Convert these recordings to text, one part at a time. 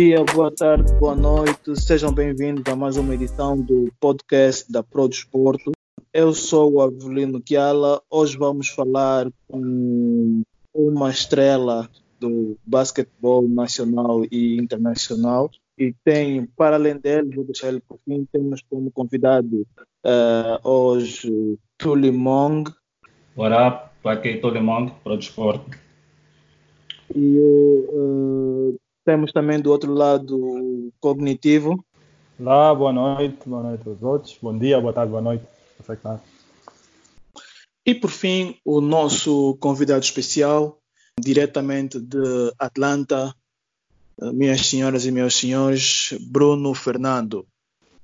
dia, boa tarde, boa noite, sejam bem-vindos a mais uma edição do podcast da Pro Desporto. Eu sou o Avelino Chiala, hoje vamos falar com uma estrela do basquetebol nacional e internacional. E tem, para além dele, vou deixar ele por fim, temos como convidado uh, hoje Tuli Mong. What up? Aqui Tuli Mong, Pro Desporto. E uh, temos também do outro lado o cognitivo. Olá, boa noite, boa noite aos outros. Bom dia, boa tarde, boa noite. E por fim, o nosso convidado especial, diretamente de Atlanta, minhas senhoras e meus senhores, Bruno Fernando.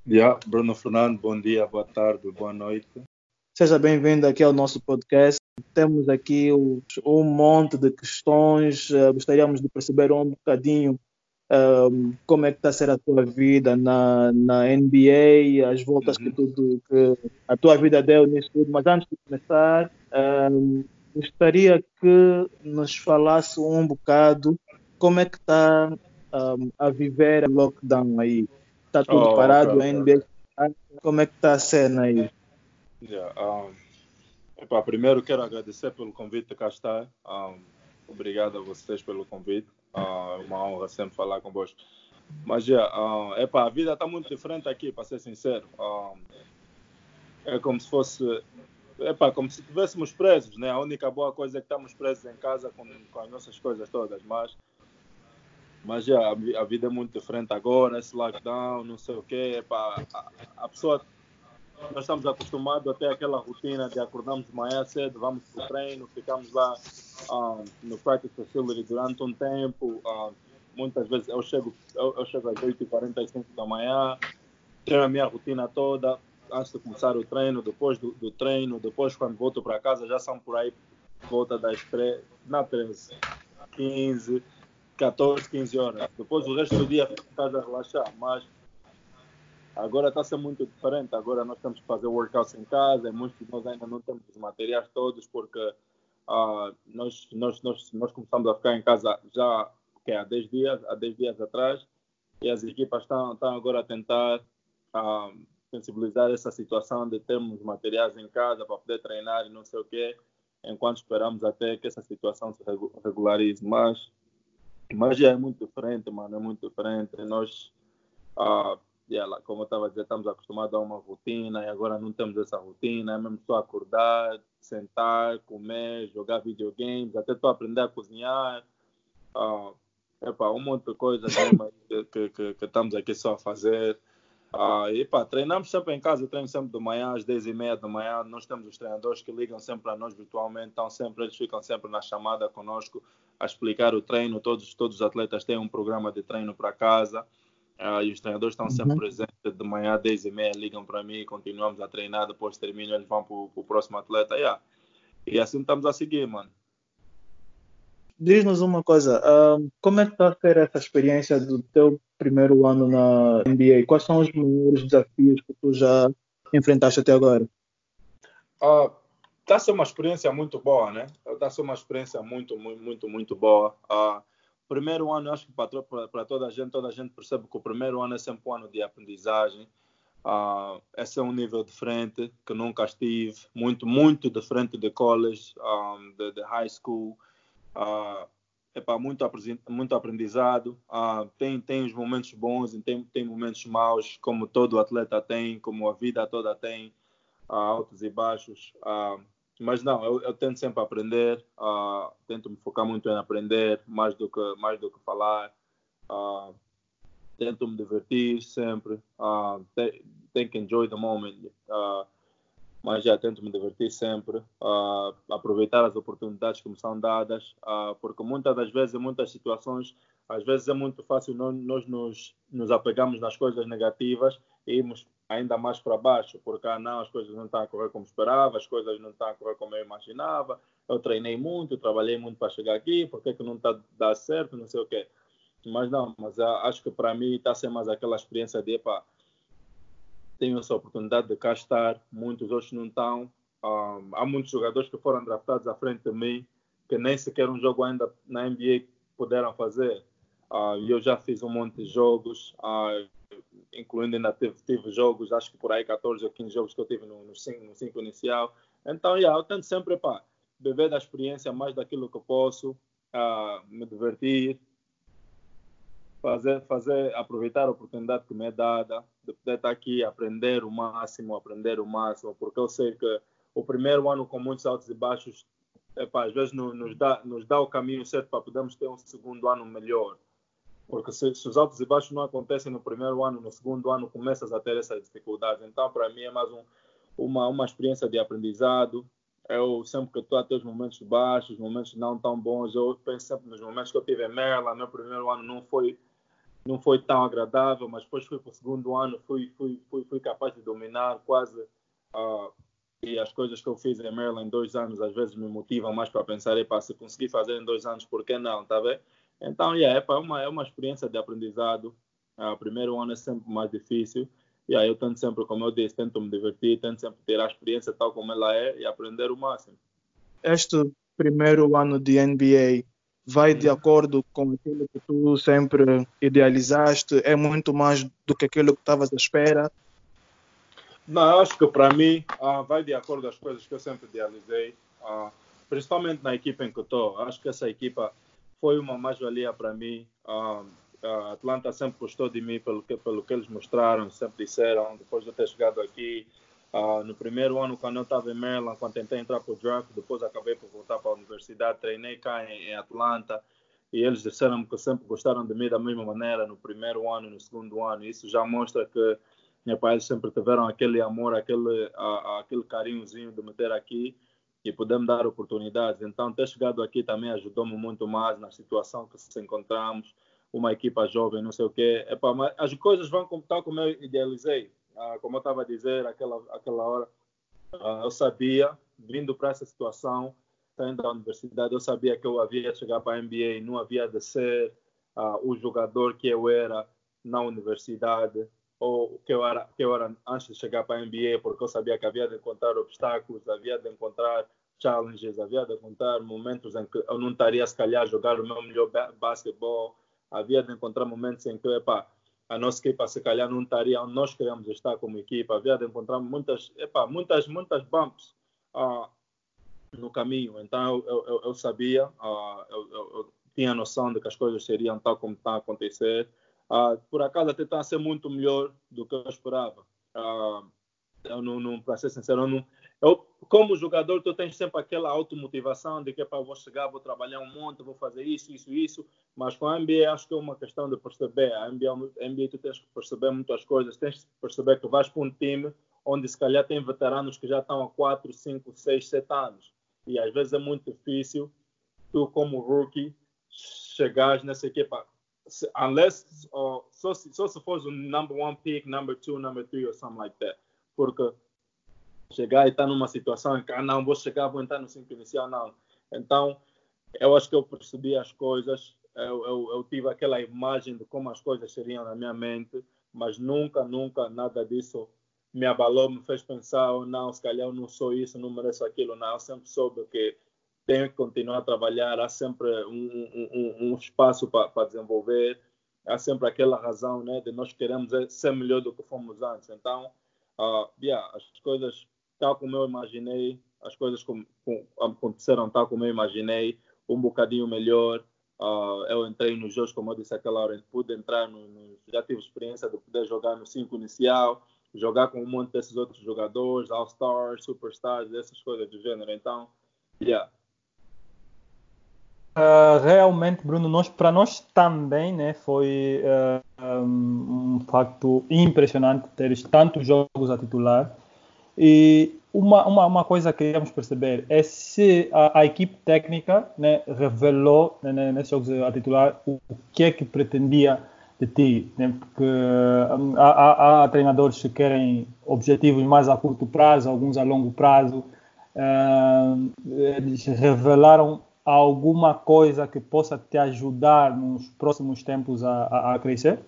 Yeah, Bruno Fernando, bom dia, boa tarde, boa noite. Seja bem-vindo aqui ao nosso podcast. Temos aqui um monte de questões, uh, gostaríamos de perceber um bocadinho um, como é que está a ser a tua vida na, na NBA, as voltas uhum. que tudo que a tua vida deu nisso tudo. Mas antes de começar, um, gostaria que nos falasse um bocado como é que está um, a viver o lockdown aí. Está tudo oh, parado, okay, a NBA, como é que está a cena aí? Yeah, epa, primeiro quero agradecer pelo convite de cá estar. Um, obrigado a vocês pelo convite. Uh, uma honra sempre falar convosco. Mas yeah, uh, epa, a vida está muito diferente aqui, para ser sincero. Um, é como se fosse. Epa, como se estivéssemos presos, né? A única boa coisa é que estamos presos em casa com, com as nossas coisas todas, mas mas já a, vida é muito diferente agora, esse lockdown, não sei o quê. Epa, a, a pessoa nós estamos acostumados até aquela rotina de acordarmos de manhã cedo, vamos para o treino, ficamos lá ah, no practice facility durante um tempo. Um, muitas vezes eu chego, eu, eu chego às 8h45 da manhã, tenho a minha rotina toda, antes de começar o treino, depois do, do treino, depois quando volto para casa já são por aí volta das 3, na 13, 15, 14, 15 horas. Depois o resto do dia fico em casa a relaxar, mas Agora está a ser muito diferente. Agora nós temos que fazer workouts em casa. Muitos de nós ainda não temos os materiais todos porque uh, nós, nós, nós, nós começamos a ficar em casa já que é, há 10 dias, há 10 dias atrás. E as equipas estão, estão agora a tentar uh, sensibilizar essa situação de termos materiais em casa para poder treinar e não sei o quê, enquanto esperamos até que essa situação se regularize. Mas, mas é muito diferente, mano, é muito diferente. Nós e ela, como eu estava a dizer, estamos acostumados a uma rotina e agora não temos essa rotina, é mesmo só acordar, sentar, comer, jogar videogames, até estou a aprender a cozinhar. Uh, epa, um monte de coisas que, que, que, que, estamos aqui só a fazer. Uh, e, epa, treinamos sempre em casa, treino sempre de manhã, às 10 e meia da manhã. Nós temos os treinadores que ligam sempre a nós virtualmente, então sempre, eles ficam sempre na chamada conosco a explicar o treino. Todos, todos os atletas têm um programa de treino para casa. Uh, e os treinadores estão sempre uhum. presentes de manhã, 10 e meia, ligam para mim, continuamos a treinar, depois termina, eles vão para o próximo atleta. Yeah. E assim estamos a seguir, mano. Diz-nos uma coisa, uh, como é que está a ser essa experiência do teu primeiro ano na NBA? Quais são os maiores desafios que tu já enfrentaste até agora? Uh, está a ser uma experiência muito boa, né? Está a ser uma experiência muito, muito, muito, muito boa. Uh, primeiro ano, acho que para toda a gente, toda a gente percebe que o primeiro ano é sempre um ano de aprendizagem. Uh, esse é um nível diferente que nunca estive, muito, muito diferente de college, um, de, de, high school. Uh, para muito, muito aprendizado. Uh, tem, tem os momentos bons tem, tem momentos maus, como todo atleta tem, como a vida toda tem, uh, altos e baixos. Uh, mas não, eu, eu, tento sempre aprender, uh, tento me focar muito em aprender, mais do que, mais do que falar. Uh, tento me divertir sempre, uh, tenho que enjoy the moment. Uh, mas já tento me divertir sempre, aproveitar as oportunidades que me são dadas, porque muitas das vezes, em muitas situações, às vezes é muito fácil nós, nós nos, nos apegamos nas coisas negativas e irmos ainda mais para baixo, porque ah, não, as coisas não estão a correr como esperava, as coisas não estão a correr como eu imaginava, eu treinei muito, trabalhei muito para chegar aqui, por que, que não está a dar certo, não sei o quê. Mas não, mas uh, acho que para mim está ser mais aquela experiência de, epá, tenho essa oportunidade de cá estar, muitos outros não estão. Um, há muitos jogadores que foram draftados à frente de mim, que nem sequer um jogo ainda na NBA puderam fazer. Uh, eu já fiz um monte de jogos, uh, incluindo ainda tive, tive, jogos, acho que por aí 14 ou 15 jogos que eu tive no 5 no cinco inicial. Então, yeah, eu tento sempre para beber da experiência mais daquilo que eu posso, uh, me divertir, fazer, fazer, aproveitar a oportunidade que me é dada, de poder estar aqui, aprender o máximo, aprender o máximo, porque eu sei que o primeiro ano com muitos altos e baixos, epá, às vezes nos dá, nos dá o caminho certo para podermos ter um segundo ano melhor. Porque se, se, os altos e baixos não acontecem no primeiro ano, no segundo ano começas a ter essas dificuldades. Então, para mim, é mais um, uma, uma experiência de aprendizado. Eu sempre que estou a ter os momentos baixos, momentos não tão bons, eu penso sempre nos momentos que eu tive em Maryland. Meu primeiro ano não foi não foi tão agradável, mas depois fui para o segundo ano, fui, fui, fui, fui capaz de dominar quase. Uh, e as coisas que eu fiz em Maryland em dois anos, às vezes me motivam mais para pensar, epa, se conseguir fazer em dois anos, por que não, tá vendo? Então, yeah, é, uma, é uma experiência de aprendizado. Uh, o primeiro ano é sempre mais difícil. E aí eu tento sempre, como eu disse, tento me divertir, tento sempre ter a experiência tal como ela é e aprender o máximo. Este primeiro ano de NBA vai de acordo com aquilo que tu sempre idealizaste? É muito mais do que aquilo que estavas à espera? Não, acho que para mim uh, vai de acordo com as coisas que eu sempre idealizei, uh, principalmente na equipa em que estou. Acho que essa equipa foi uma mais-valia para mim. Uh, a Atlanta sempre gostou de mim pelo que, pelo que eles mostraram, sempre disseram, depois de eu ter chegado aqui. Uh, no primeiro ano, quando eu estava em Maryland, quando tentei entrar para o draft, depois acabei por voltar para a universidade, treinei cá em, em Atlanta e eles disseram que sempre gostaram de mim da mesma maneira no primeiro ano e no segundo ano. Isso já mostra que meus pais sempre tiveram aquele amor, aquele, aquele carinhozinho de me ter aqui e poder me dar oportunidades. Então, ter chegado aqui também ajudou-me muito mais na situação que se encontramos, uma equipa jovem, não sei o quê. Epa, mas as coisas vão tal como eu idealizei ah, como eu estava a dizer aquela aquela hora, ah, eu sabia, vindo para essa situação, saindo da universidade, eu sabia que eu havia de chegar para a NBA, não havia de ser ah, o jogador que eu era na universidade ou que eu era que eu era antes de chegar para a NBA, porque eu sabia que havia de encontrar obstáculos, havia de encontrar challenges, havia de encontrar momentos em que eu não estaria se calhar a jogar o meu melhor basquetebol, havia de encontrar momentos em que, epá, a nossa equipa se calhar não estaria onde nós queremos estar como equipa. Havia de encontrar muitas, epa, muitas, muitas bumps uh, no caminho. Então eu, eu, eu sabia, uh, eu, eu, tinha noção de que as coisas seriam tal como estão a acontecer. Uh, por acaso até está a ser muito melhor do que eu esperava. eu não, não para ser sincero, eu não, eu, como jogador, tu tens sempre aquela automotivação de que para vou chegar, vou trabalhar um monte, vou fazer isso, isso, isso. Mas com a NBA acho que é uma questão de perceber. A NBA, a NBA tu tens que perceber muitas coisas. Tens que perceber que vais para um time onde se calhar tem veteranos que já estão há 4, 5, 6, 7 anos. E às vezes é muito difícil tu, como rookie, chegares nessa equipa. Unless, uh, só, se, só se fores o number one pick, number two, number three, or something like that. Porque chegar e estar numa situação em que, ah, não, vou chegar, vou entrar no 5 inicial, não. Então, eu acho que eu percebi as coisas, eu, eu, eu, tive aquela imagem de como as coisas seriam na minha mente, mas nunca, nunca nada disso me abalou, me fez pensar, oh, não, se calhar eu não sou isso, não mereço aquilo, não. Eu sempre soube que tenho que continuar a trabalhar, há sempre um, um, um espaço para desenvolver, há sempre aquela razão né, de nós queremos ser melhor do que fomos antes. Então, uh, yeah, as coisas tal como eu imaginei, as coisas com, com, aconteceram tal como eu imaginei, um bocadinho melhor. Uh, eu entrei nos jogos, como eu disse aquela hora, pude entrar no, no, já tive experiência de poder jogar no 5 inicial, jogar com um monte desses outros jogadores, All-Stars, Superstars, essas coisas do gênero. Então, yeah. Uh, realmente, Bruno, nós, para nós também né, foi uh, um, um facto impressionante ter tantos jogos a titular. E uma, uma, uma coisa que queremos perceber é se a, a equipe técnica né, revelou né, né nesses jogos a titular o, o, que é que pretendia de ti. Né, porque hum, há, há, há, treinadores que querem objetivos mais a curto prazo, alguns a longo prazo. Uh, eles revelaram alguma coisa que possa te ajudar nos próximos tempos a, a, a crescer?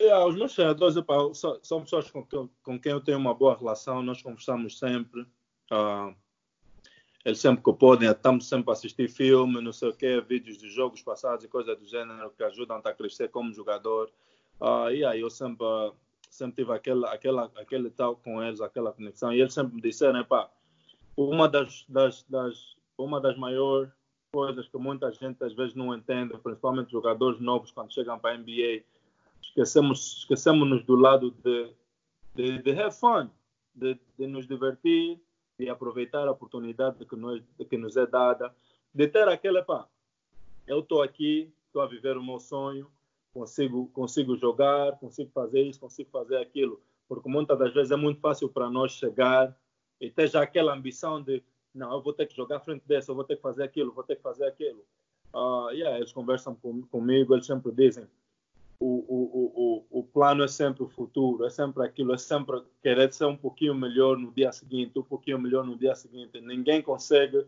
É, os meus treinadores epa, são, pessoas com, com, quem eu tenho uma boa relação, nós conversamos sempre. Uh, eles sempre que podem, estamos sempre a assistir filmes, não sei o quê, vídeos de jogos passados e coisas do gênero que ajudam a crescer como jogador. Uh, e aí eu sempre, sempre tive aquele, aquele, aquele tal com eles, aquela conexão. E eles sempre me disseram, pá, uma das, das, das, uma das maiores coisas que muita gente às vezes não entende, principalmente jogadores novos quando chegam para a NBA, esquecemos, esquecemos-nos do lado de, de, de have fun, de, de nos divertir, de aproveitar a oportunidade que nos, que nos é dada, de ter aquela, pá, eu estou aqui, estou a viver o meu sonho, consigo, consigo jogar, consigo fazer isso, consigo fazer aquilo, porque muitas das vezes é muito fácil para nós chegar e ter já aquela ambição de, não, eu vou ter que jogar à frente dessa, eu vou ter que fazer aquilo, vou ter que fazer aquilo. Uh, yeah, eles conversam com, comigo, eles sempre dizem, o, o, o, o plano é sempre o futuro, é sempre aquilo, é sempre querer ser um pouquinho melhor no dia seguinte, um pouquinho melhor no dia seguinte. Ninguém consegue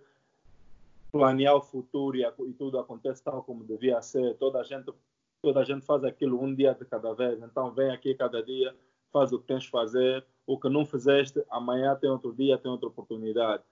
planear o futuro e, e tudo acontece tal como devia ser. Toda a gente toda a gente faz aquilo um dia de cada vez. Então vem aqui cada dia, faz o que tens de fazer. O que não fizeste, amanhã tem outro dia, tem outra oportunidade.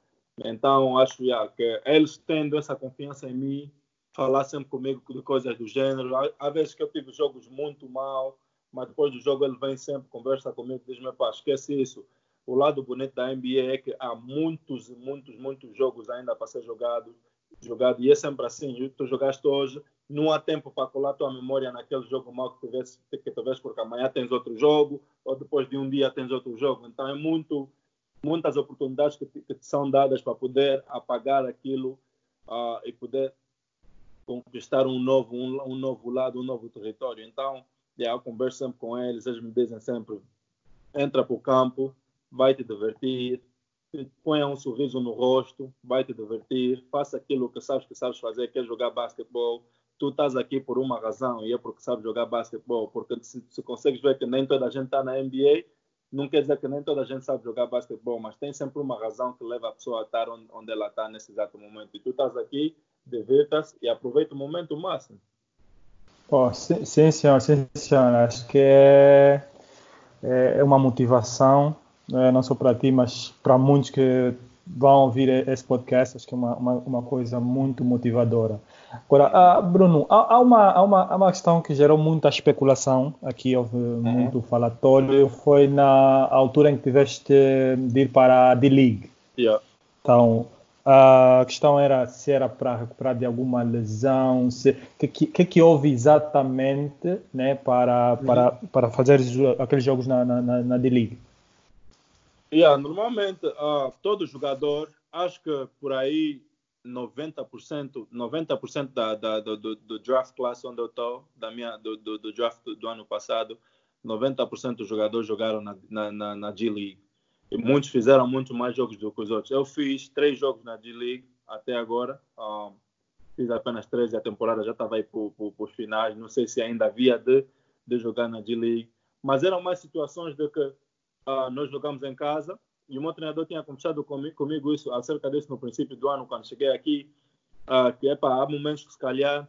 Então acho já, que eles tendo essa confiança em mim, falar sempre comigo de coisas do gênero. Há, vezes que eu tive jogos muito mal, mas depois do jogo ele vem sempre, conversa comigo, diz-me, pá, esquece isso. O lado bonito da NBA é que há muitos, muitos, muitos jogos ainda para ser jogados, jogado, e é sempre assim. Tu jogaste hoje, não há tempo para colar tua memória naquele jogo mal que tivesse, que tivesse porque amanhã tens outro jogo, ou depois de um dia tens outro jogo. Então é muito, muitas oportunidades que, que te são dadas para poder apagar aquilo uh, e poder conquistar um novo, um, um, novo lado, um novo território. Então, yeah, eu converso sempre com eles, eles me dizem sempre, entra para o campo, vai te divertir, ponha um sorriso no rosto, vai te divertir, faça aquilo que sabes que sabes fazer, que é jogar basquetebol. Tu estás aqui por uma razão e é porque sabes jogar basquetebol, porque se, se consegues ver que nem toda a gente está na NBA, não quer dizer que nem toda a gente sabe jogar basquetebol, mas tem sempre uma razão que leva a pessoa a estar onde ela está nesse exato momento. E tu estás aqui divirta-se e aproveita o momento máximo. Oh, sim, sim, senhor, sim, senhor. Acho que é, é, é uma motivação, é, não só para ti, mas para muitos que vão ouvir esse podcast. Acho que é uma, uma, uma coisa muito motivadora. Agora, ah, Bruno, há, há, uma, há, uma, há uma questão que gerou muita especulação, aqui houve uhum. muito falatório, foi na altura em que tiveste de ir para a D-League. Yeah. Então, a questão era se era para recuperar de alguma lesão, o que, que, que houve exatamente né, para, para, para fazer aqueles jogos na, na, na D-League? Yeah, normalmente, uh, todo jogador, acho que por aí 90%, 90% da, da, do, do, draft class onde eu estou, da minha, do, do, do draft do, do ano passado, 90% dos jogadores jogaram na, na, na, na G-League. E muitos fizeram muito mais jogos do que os outros. Eu fiz três jogos na G-League até agora. Um, fiz apenas três e a temporada já estava aí para os finais. Não sei se ainda havia de, de jogar na G-League. Mas eram mais situações de que uh, nós jogamos em casa e o meu treinador tinha conversado comigo, comigo isso acerca disso no princípio do ano, quando cheguei aqui. Uh, que para há momentos que se calhar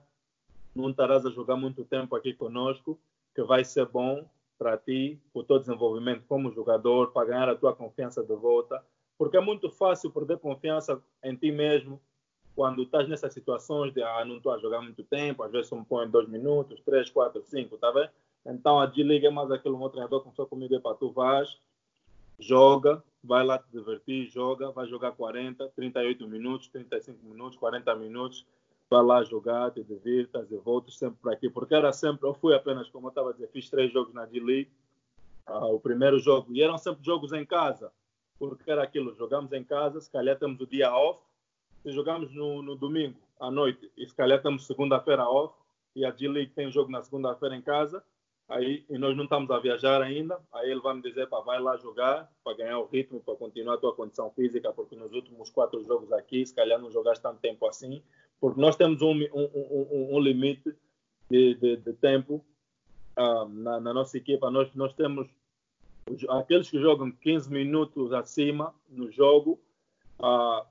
não estarás a jogar muito tempo aqui conosco, que vai ser bom para ti, o teu desenvolvimento como jogador, para ganhar a tua confiança de volta, porque é muito fácil perder confiança em ti mesmo quando estás nessas situações de ah, não estou a jogar muito tempo, às vezes só me põe dois minutos, três, quatro, cinco, tá vendo? Então a G-League é mais aquele meu treinador começou comigo, para tu vais, joga, vai lá te divertir, joga, vai jogar 40, 38 minutos, 35 minutos, 40 minutos, vai lá jogar, te divirtas e voltas sempre para aqui, porque era sempre, eu fui apenas, como eu estava a dizer, fiz três jogos na D-League, ah, o primeiro jogo, e eram sempre jogos em casa, porque era aquilo, jogamos em casa, se calhar temos o dia off, se jogamos no, no domingo à noite, e se calhar temos segunda-feira off, e a D-League tem jogo na segunda-feira em casa, aí e nós não estamos a viajar ainda, aí ele vai me dizer para vai lá jogar, para ganhar o ritmo, para continuar a tua condição física, porque nos últimos quatro jogos aqui, se calhar não jogaste tanto tempo assim, porque nós temos um, um, um, um limite de, de, de tempo uh, na, na, nossa equipa. Nós, nós temos aqueles que jogam 15 minutos acima no jogo uh,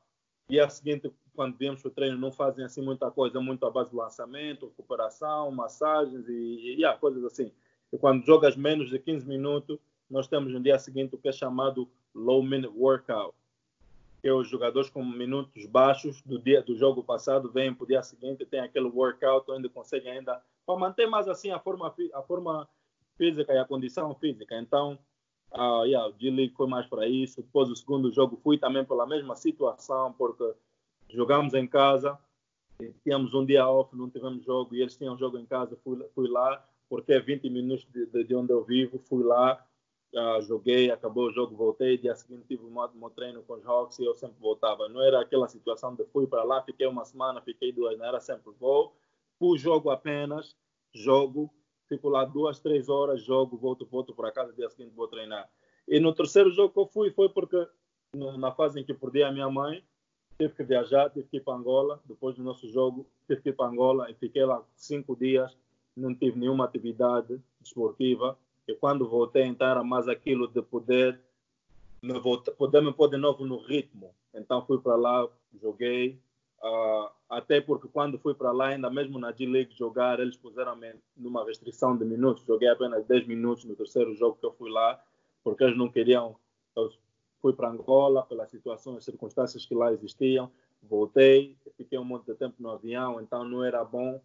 e a seguinte, quando viemos para o treino, não fazem assim muita coisa, muito à base do lançamento, recuperação, massagens e, e yeah, coisas assim. E quando jogas menos de 15 minutos, nós temos no dia seguinte o que é chamado low minute workout que os jogadores com minutos baixos do dia do jogo passado vêm para o dia seguinte, tem aquele workout onde conseguem ainda para manter mais assim a forma a forma física e a condição física. Então, uh, yeah, o G-League foi mais para isso. Depois do segundo jogo fui também pela mesma situação, porque jogamos em casa, tínhamos um dia off, não tivemos jogo e eles tinham jogo em casa, fui, fui lá, porque é 20 minutos de, de onde eu vivo, fui lá, joguei, acabou o jogo, voltei, dia seguinte tive um meu treino com os Hawks e eu sempre voltava. Não era aquela situação de fui para lá, fiquei uma semana, fiquei duas, não era sempre vou, fui jogo apenas, jogo, fico lá duas, três horas, jogo, volto, volto para casa, dia seguinte vou treinar. E no terceiro jogo que eu fui foi porque na fase em que perdi a minha mãe, tive que viajar, tive que ir para Angola. Depois do nosso jogo, tive que ir para Angola e fiquei lá cinco dias. Não tive nenhuma atividade esportiva. E quando voltei, então era mais aquilo de poder me, voltar, poder me pôr de novo no ritmo. Então fui para lá, joguei. Uh, até porque quando fui para lá, ainda mesmo na G-League jogar, eles puseram-me numa restrição de minutos. Joguei apenas 10 minutos no terceiro jogo que eu fui lá, porque eles não queriam. Eu fui para Angola pelas situações, circunstâncias que lá existiam. Voltei, fiquei um monte de tempo no avião, então não era bom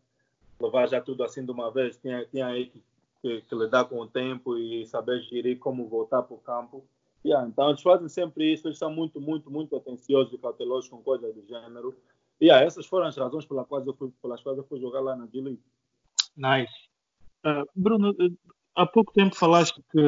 levar já tudo assim de uma vez. Tinha, tinha aí que que, que lidar com o tempo e saber gerir como voltar para o campo. Yeah, então, eles fazem sempre isso, eles são muito, muito, muito atenciosos e cautelosos com coisas do gênero. E yeah, essas foram as razões pelas quais eu fui, pelas quais eu fui jogar lá na G-League. Nice. Uh, Bruno, há pouco tempo falaste que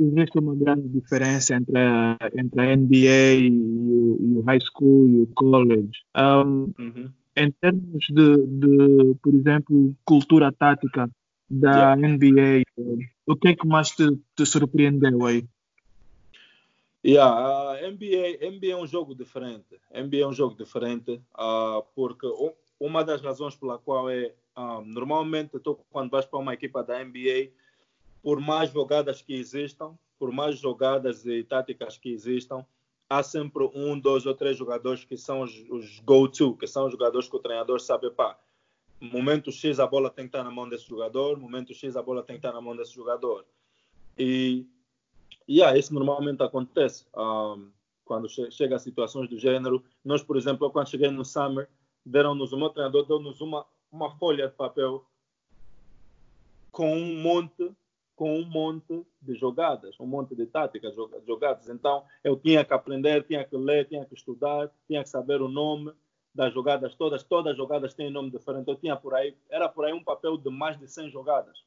existe uma grande diferença entre a, entre a NBA e o, e o high school e o college. Um, uhum. Em termos de, de, por exemplo, cultura tática, da yeah. NBA, o que é que mais te, te surpreendeu aí? Yeah, a NBA, NBA é um jogo diferente. NBA é um jogo diferente uh, porque uma das razões pela qual é uh, normalmente tô, quando vais para uma equipa da NBA, por mais jogadas que existam, por mais jogadas e táticas que existam, há sempre um, dois ou três jogadores que são os, os go-to, que são os jogadores que o treinador sabe, pá, momento X a bola tem que estar na mão desse jogador, momento X a bola tem que estar na mão desse jogador. E yeah, isso normalmente acontece um, quando che chega a situações do gênero. Nós, por exemplo, quando cheguei no Summer, deram-nos, o meu treinador deu-nos uma, uma folha de papel com um monte com um monte de jogadas, um monte de táticas jogadas. Então, eu tinha que aprender, tinha que ler, tinha que estudar, tinha que saber o nome, das jogadas todas, todas as jogadas têm nome diferente. Eu tinha por aí, era por aí um papel de mais de 100 jogadas.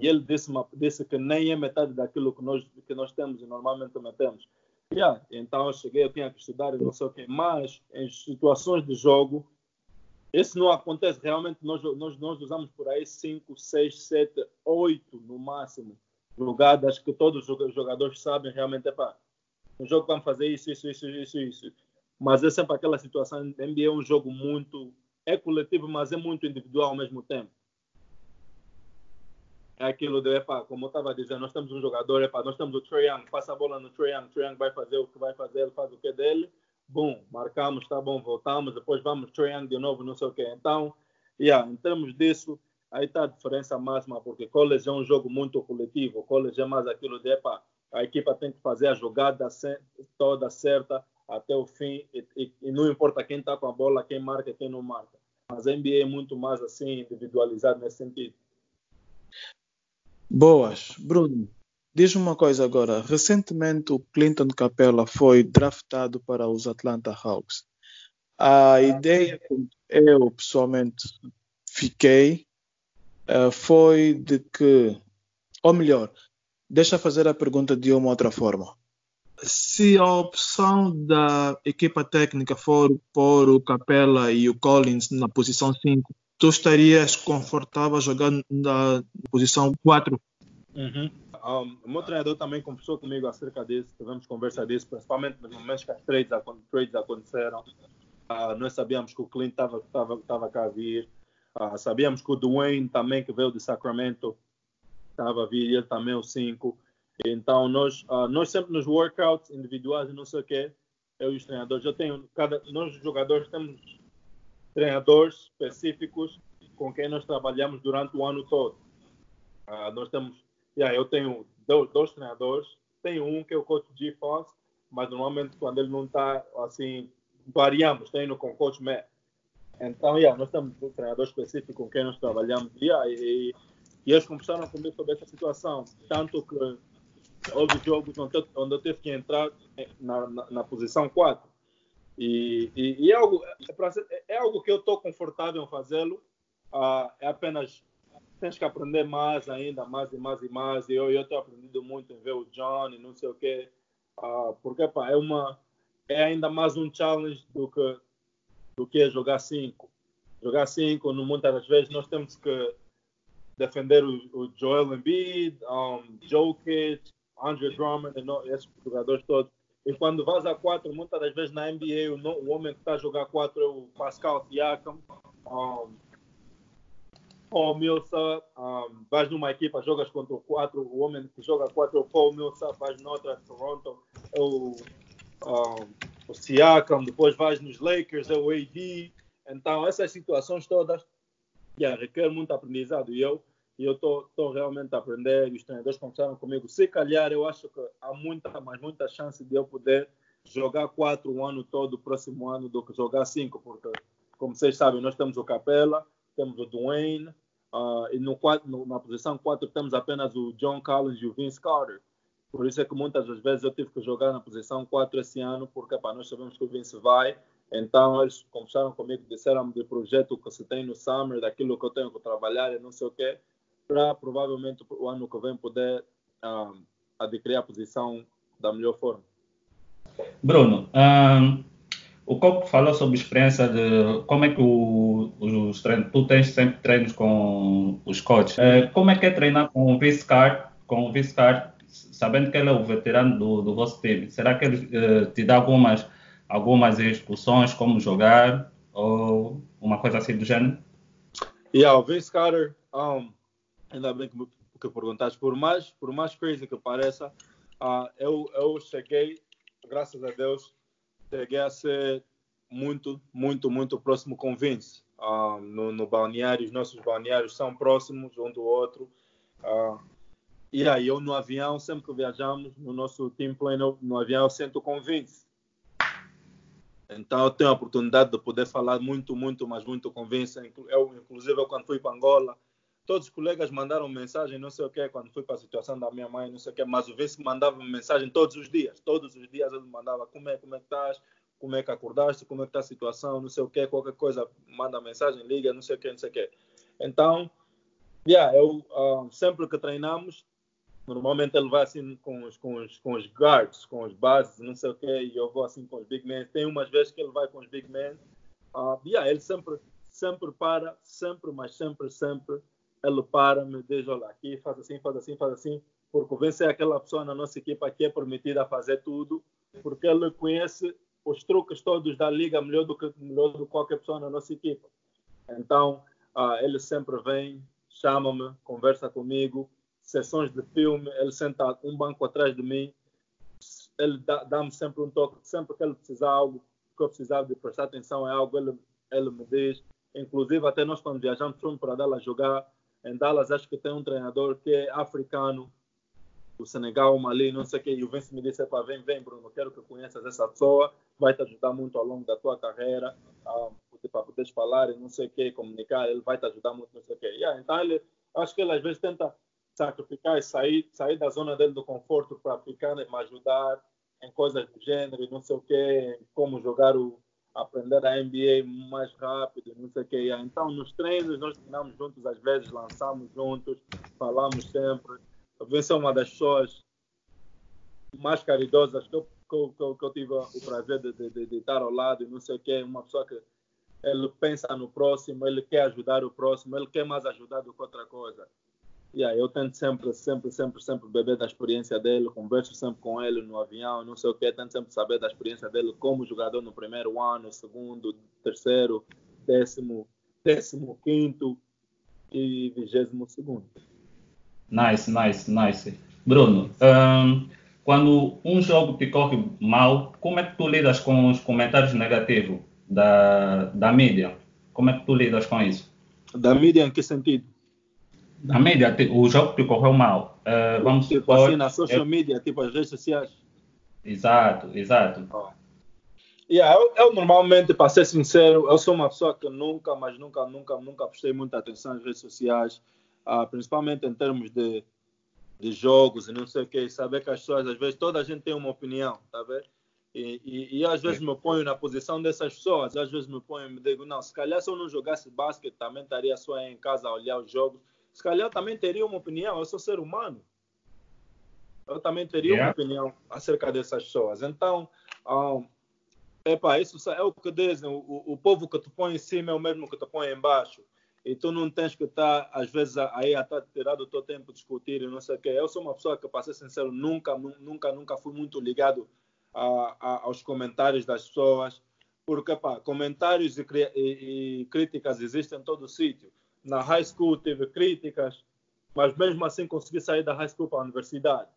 E ele disse, disse que nem é metade daquilo que nós, que nós temos e normalmente metemos. Yeah, então eu cheguei, eu tinha que estudar e não sei o quê. Mas em situações de jogo, isso não acontece. Realmente nós, nós, nós usamos por aí 5, 6, 7, 8 no máximo jogadas que todos os jogadores sabem realmente. para no jogo vamos fazer isso, isso, isso, isso, isso. Mas é sempre aquela situação. NBA é um jogo muito. É coletivo, mas é muito individual ao mesmo tempo. É aquilo de, epa, como eu estava dizendo, nós temos um jogador, epa, nós temos o Trae Young, passa a bola no Trae Young, Trae Young vai fazer o que vai fazer, ele faz o que dele, bom, marcamos, tá bom, voltamos, depois vamos Trae Young de novo, não sei o quê. Então, yeah, em termos disso, aí está a diferença máxima, porque college é um jogo muito coletivo, college é mais aquilo de, epa, a equipa tem que fazer a jogada toda certa, até o fim e, e, e não importa quem está com a bola, quem marca, quem não marca. Mas a NBA é muito mais assim individualizado nesse sentido. Boas, Bruno. Diz-me uma coisa agora. Recentemente o Clinton Capella foi draftado para os Atlanta Hawks. A ideia que eu pessoalmente fiquei uh, foi de que, ou melhor, deixa fazer a pergunta de uma outra forma se a opção da equipa técnica for pôr o Capella e o Collins na posição 5, tu estarias confortável jogando na posição 4? Uhum. Um, o meu treinador também conversou comigo acerca disso, tivemos conversa disso, principalmente nos momentos que as trades, trades aconteceram. Uh, nós sabíamos que o Clint estava cá a vir, uh, sabíamos que o Dwayne também, que veio de Sacramento, estava a vir, ele também o 5. Então, nós, uh, nós sempre nos workouts individuais e não sei o quê, eu e os treinadores, eu tenho, cada, nós jogadores temos treinadores específicos com quem nós trabalhamos durante o ano todo. Uh, nós temos, yeah, eu tenho dois, dois, treinadores, tenho um que é o coach G. Foss, mas normalmente quando ele não está assim, variamos, treino com o coach Matt. Então, yeah, nós temos um treinador específico com quem nós trabalhamos yeah, e, e eles conversaram comigo sobre essa situação. Tanto que houve jogos onde eu, tive que entrar na, na, na posição 4. E, e, e é, algo, é, é, algo que eu estou confortável em fazê-lo. Uh, é apenas tens que aprender mais ainda, mais e mais e mais. E eu estou aprendendo muito em ver o John e não sei o quê. Uh, porque pá, é, uma, é ainda mais um challenge do que, do que é jogar 5. Jogar 5, muitas das vezes nós temos que defender o, o Joel Embiid, um, Jokic, Andre Drummond, esses jogadores todos. E quando vas a 4, muitas das vezes na NBA, o, o homem que está a jogar 4 é o Pascal Siakam. Um, Paul Millsap, um, vais numa equipa, jogas contra o 4, o homem que joga 4 é o Paul Millsap, vais noutra, Toronto, é o, um, o Siakam, depois vais nos Lakers, é o AD. Então, essas situações todas yeah, requer muito aprendizado. E eu e eu estou realmente a aprender. E os treinadores conversaram comigo. Se calhar, eu acho que há muita, mas muita chance de eu poder jogar quatro o ano todo, o próximo ano, do que jogar cinco, porque, como vocês sabem, nós temos o Capela, temos o Dwayne, uh, e no, no, na posição 4 temos apenas o John Collins e o Vince Carter. Por isso é que muitas das vezes eu tive que jogar na posição 4 esse ano, porque pá, nós sabemos que o Vince vai. Então eles conversaram comigo, disseram do projeto que se tem no Summer, daquilo que eu tenho que trabalhar e não sei o quê, para provavelmente o ano que vem poder uh, adquirir a posição da melhor forma. Bruno, um, o Coco falou sobre a experiência de como é que o, os treinos, tu tens sempre treinos com os coaches. Uh, como é que é treinar com o vice-card, com o vice-card, sabendo que ele é o veterano do, do vosso time? Será que ele uh, te dá algumas, algumas instruções como jogar ou uma coisa assim do gênero? Yeah, o Carter, um, ainda bem que, que perguntaste, por mais, por mais crazy que pareça, uh, eu, eu cheguei, graças a Deus, cheguei a ser muito, muito, muito próximo com Vince. Uh, no, no balneário, os nossos balneários são próximos um do outro. Uh, e aí, eu no avião, sempre que viajamos, no nosso team plane, no avião, eu sento com Vince. Então, eu tenho a oportunidade de poder falar muito, muito, mas muito com Vince. Eu, inclusive, eu, quando fui para Angola, todos os colegas mandaram mensagem, não sei o que, quando fui para a situação da minha mãe, não sei o que, mas o Vince mandava mensagem todos os dias, todos os dias ele mandava como é, como é que estás, como é que acordaste, como é que está a situação, não sei o que, qualquer coisa, manda mensagem, liga, não sei o que, não sei o que. Então, yeah, eu, uh, sempre que treinamos, normalmente ele vai assim com os, com os, com os guards, com os bases, não sei o que, e eu vou assim com os big men. Tem umas vezes que ele vai com os big men, uh, yeah, ele sempre, sempre para, sempre, mas sempre, sempre ele para, me diz, olha, aqui faz assim, faz assim, faz assim, porque vence é aquela pessoa na nossa equipa que é permitida fazer tudo, porque ele conhece os truques todos da liga melhor do que melhor do que qualquer pessoa na nossa equipa. Então, uh, ele sempre vem, chama-me, conversa comigo, sessões de filme, ele senta um banco atrás de mim, ele dá-me sempre um toque, sempre que ele precisar algo, que eu precisava de prestar atenção em algo, ele, ele me diz. Inclusive, até nós quando viajamos, fomos para Dallas jogar, em Dallas, acho que tem um treinador que é africano, do Senegal, Mali, não sei o que. E o Vince me disse: vem, vem, Bruno, quero que conheças essa pessoa, vai te ajudar muito ao longo da tua carreira, para poderes falar e não sei o que, comunicar, ele vai te ajudar muito, não sei o que. Yeah, então, ele, acho que ele às vezes tenta sacrificar e sair, sair da zona dele do conforto para ficar me ajudar em coisas do gênero, não sei o que, como jogar o, aprender a NBA mais rápido, não sei o que. Então, nos treinos, nós treinamos juntos, às vezes lançamos juntos, falamos sempre. Talvez é uma das pessoas mais caridosas que eu, que que eu tive o prazer de, de, de, estar ao lado, não sei o que. Uma pessoa que ele pensa no próximo, ele quer ajudar o próximo, ele quer mais ajudar do que outra coisa yeah, eu tento sempre, sempre, sempre, sempre beber da experiência dele, converso sempre com ele no avião, não sei o que, tento sempre saber da experiência dele como jogador no primeiro ano, segundo, terceiro, décimo, décimo quinto e vigésimo segundo. Nice, nice, nice. Bruno, um, quando um jogo te corre mal, como é que tu lidas com os comentários negativos da, da mídia? Como é que tu lidas com isso? Da mídia em que sentido? Na mídia, o jogo que correu mal. Uh, vamos tipo supor, assim, na social media, tipo as redes sociais. Exato, exato. Oh. Yeah, eu, eu, normalmente, para ser sincero, eu sou uma pessoa que nunca, mas nunca, nunca, nunca prestei muita atenção às redes sociais, uh, principalmente em termos de, de jogos e não sei o que. Saber que as pessoas, às vezes, toda a gente tem uma opinião, tá vendo? E, e, e, às vezes me ponho na posição dessas pessoas, às vezes me ponho e me digo, não, se calhar se eu não jogasse basquete, também estaria só em casa a olhar os jogos. Se calhar também teria uma opinião, eu sou ser humano. Eu também teria yeah. uma opinião acerca dessas pessoas. Então, um, epa, isso é o que dizem, o, o povo que te põe em cima é o mesmo que te põe embaixo. E tu não tens que estar, às vezes, aí a tirar do teu tempo discutir e não sei o quê. Eu sou uma pessoa que, para ser sincero, nunca, nunca, nunca fui muito ligado a, a, aos comentários das pessoas, porque pá, comentários e, e, e, críticas existem em todo sítio. Na high school tive críticas, mas mesmo assim consegui sair da high school para a universidade.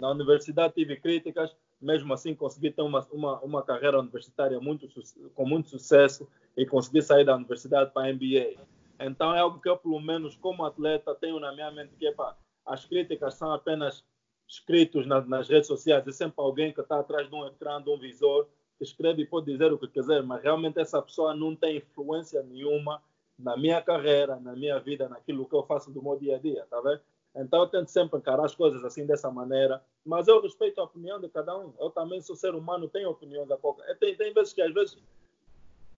Na universidade tive críticas, mesmo assim consegui ter uma, uma, uma carreira universitária muito, com muito sucesso e consegui sair da universidade para a MBA. Então é algo que eu, pelo menos como atleta, tenho na minha mente que pá, as críticas são apenas escritos na, nas redes sociais, é sempre alguém que está atrás de um ecrã, de um visor, escreve e pode dizer o que quiser, mas realmente essa pessoa não tem influência nenhuma na minha carreira, na minha vida, naquilo que eu faço do meu dia a dia, tá vendo? Então eu tento sempre encarar as coisas assim dessa maneira, mas eu respeito a opinião de cada um. Eu também sou ser humano, tenho opiniões a qualquer. É, tem, tem vezes que às vezes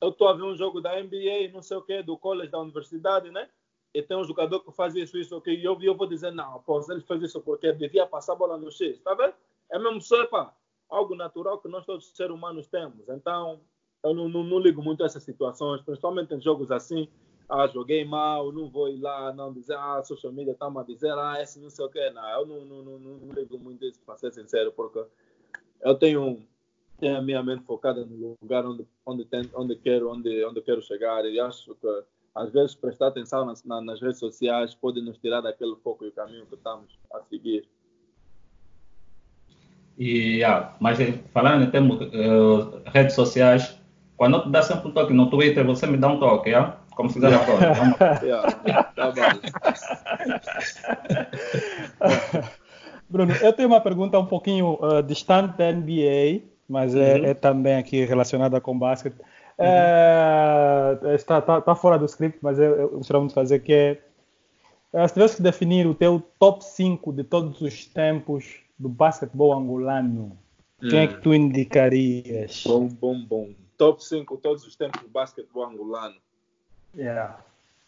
eu estou a ver um jogo da NBA, não sei o que, do college, da universidade, né? e tem um jogador que faz isso, isso, ok, e eu, eu vou dizer, não, pô, ele fez isso porque devia passar a bola no X, tá vendo? É mesmo só, pá, algo natural que nós todos seres humanos temos. Então, eu não, não, não, ligo muito a essas situações, principalmente em jogos assim, ah, joguei mal, não vou ir lá, não dizer, ah, social media está a dizer, ah, esse não sei o que, não, eu não, não, não, não ligo muito isso, para ser sincero, porque eu tenho, tenho a minha mente focada no lugar onde, onde, tem, onde, quero, onde, onde quero chegar, e acho que às vezes prestar atenção nas, nas redes sociais pode nos tirar daquele foco e caminho que estamos a seguir. E, yeah, mas falando em termos uh, redes sociais, quando tu dá sempre um toque no Twitter, você me dá um toque, yeah? como fizeram agora. yeah, tá Bruno, eu tenho uma pergunta um pouquinho uh, distante da NBA, mas é, uhum. é, é, também aqui relacionada com basquete. É, está, está, está, fora do script, mas eu, eu gostaria de fazer que é, é se tivesse que definir o teu top 5 de todos os tempos do basquetebol angolano, hum. quem é que tu indicarias? Bom, bom, bom. Top 5 todos os tempos do basquetebol angolano. Yeah.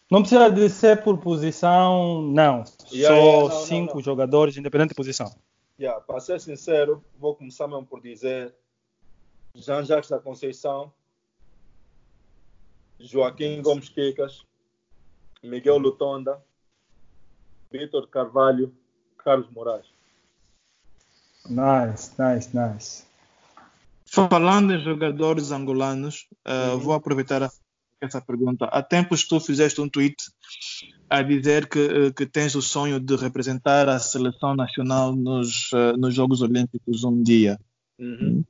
Não precisa de ser por posição, não. Yeah, Só yeah, não, cinco não, não. jogadores, independente de posição. Yeah, para ser sincero, vou começar mesmo por dizer Jean-Jacques da Conceição, Joaquim Gomes Quecas, Miguel Lutonda, Vitor Carvalho, Carlos Moraes. Nice, nice, nice. Falando em jogadores angolanos, uh, uhum. vou aproveitar essa pergunta. Há tempos tu fizeste um tweet a dizer que, eh, que tens o sonho de representar a seleção nacional nos, uh, nos Jogos Olímpicos um dia. Uhum.